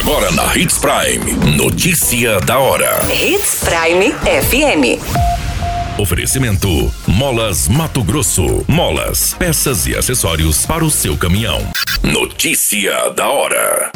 Agora na Hits Prime. Notícia da hora. Hits Prime FM. Oferecimento: Molas Mato Grosso. Molas, peças e acessórios para o seu caminhão. Notícia da hora.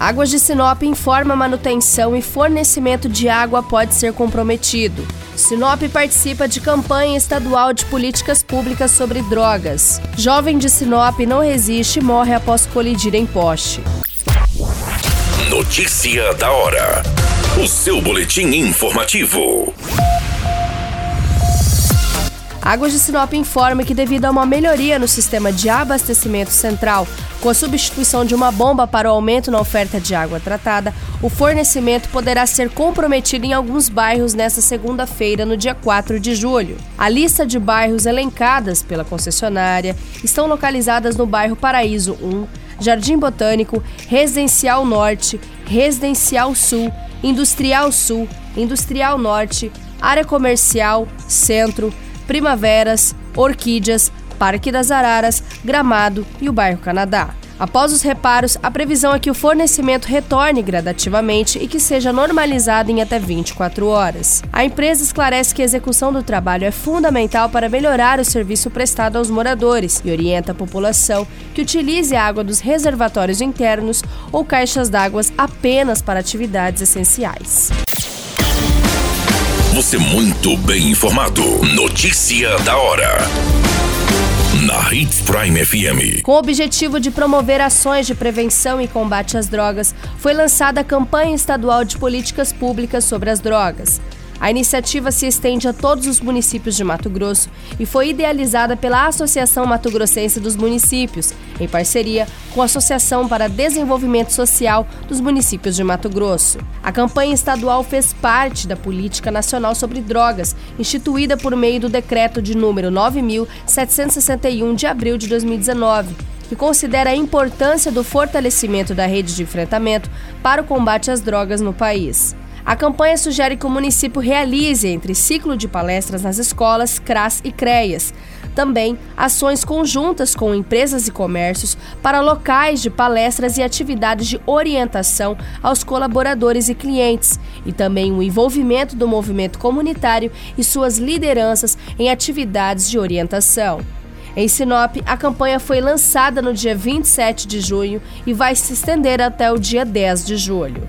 Águas de Sinop informa manutenção e fornecimento de água pode ser comprometido. Sinop participa de campanha estadual de políticas públicas sobre drogas. Jovem de Sinop não resiste e morre após colidir em poste. Notícia da hora. O seu boletim informativo. Águas de Sinop informa que, devido a uma melhoria no sistema de abastecimento central, com a substituição de uma bomba para o aumento na oferta de água tratada, o fornecimento poderá ser comprometido em alguns bairros nesta segunda-feira, no dia 4 de julho. A lista de bairros elencadas pela concessionária estão localizadas no bairro Paraíso 1, Jardim Botânico, Residencial Norte, Residencial Sul, Industrial Sul, Industrial Norte, Área Comercial, Centro, Primaveras, Orquídeas, Parque das Araras, Gramado e o bairro Canadá. Após os reparos, a previsão é que o fornecimento retorne gradativamente e que seja normalizado em até 24 horas. A empresa esclarece que a execução do trabalho é fundamental para melhorar o serviço prestado aos moradores e orienta a população que utilize a água dos reservatórios internos ou caixas d'água apenas para atividades essenciais. Você muito bem informado. Notícia da hora. Na Hits Prime FM. Com o objetivo de promover ações de prevenção e combate às drogas, foi lançada a campanha estadual de políticas públicas sobre as drogas. A iniciativa se estende a todos os municípios de Mato Grosso e foi idealizada pela Associação Mato Grossense dos Municípios, em parceria com a Associação para Desenvolvimento Social dos Municípios de Mato Grosso. A campanha estadual fez parte da Política Nacional sobre Drogas, instituída por meio do decreto de número 9761 de abril de 2019 que considera a importância do fortalecimento da rede de enfrentamento para o combate às drogas no país. A campanha sugere que o município realize, entre ciclo de palestras nas escolas, CRAS e CREAS, também ações conjuntas com empresas e comércios para locais de palestras e atividades de orientação aos colaboradores e clientes, e também o envolvimento do movimento comunitário e suas lideranças em atividades de orientação. Em Sinop, a campanha foi lançada no dia 27 de junho e vai se estender até o dia 10 de julho.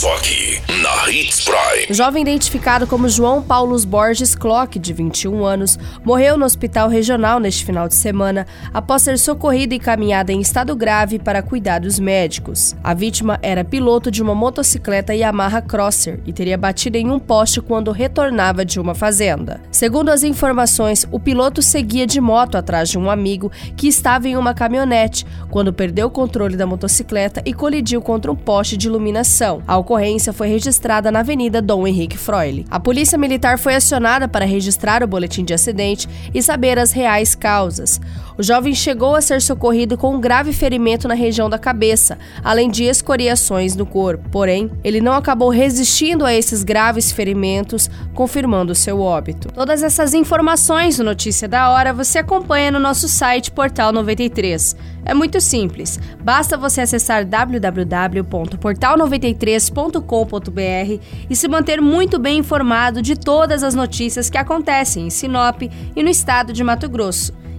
Só aqui, na Hits Prime. Jovem identificado como João Paulo Borges Clock, de 21 anos, morreu no hospital regional neste final de semana após ser socorrido e encaminhado em estado grave para cuidados médicos. A vítima era piloto de uma motocicleta Yamaha Crosser e teria batido em um poste quando retornava de uma fazenda. Segundo as informações, o piloto seguia de moto atrás de um amigo que estava em uma caminhonete quando perdeu o controle da motocicleta e colidiu contra um poste de iluminação. Ao ocorrência foi registrada na Avenida Dom Henrique Freule. A Polícia Militar foi acionada para registrar o boletim de acidente e saber as reais causas. O jovem chegou a ser socorrido com um grave ferimento na região da cabeça, além de escoriações no corpo. Porém, ele não acabou resistindo a esses graves ferimentos, confirmando seu óbito. Todas essas informações no Notícia da Hora você acompanha no nosso site Portal 93. É muito simples, basta você acessar www.portal93.com.br e se manter muito bem informado de todas as notícias que acontecem em Sinop e no estado de Mato Grosso.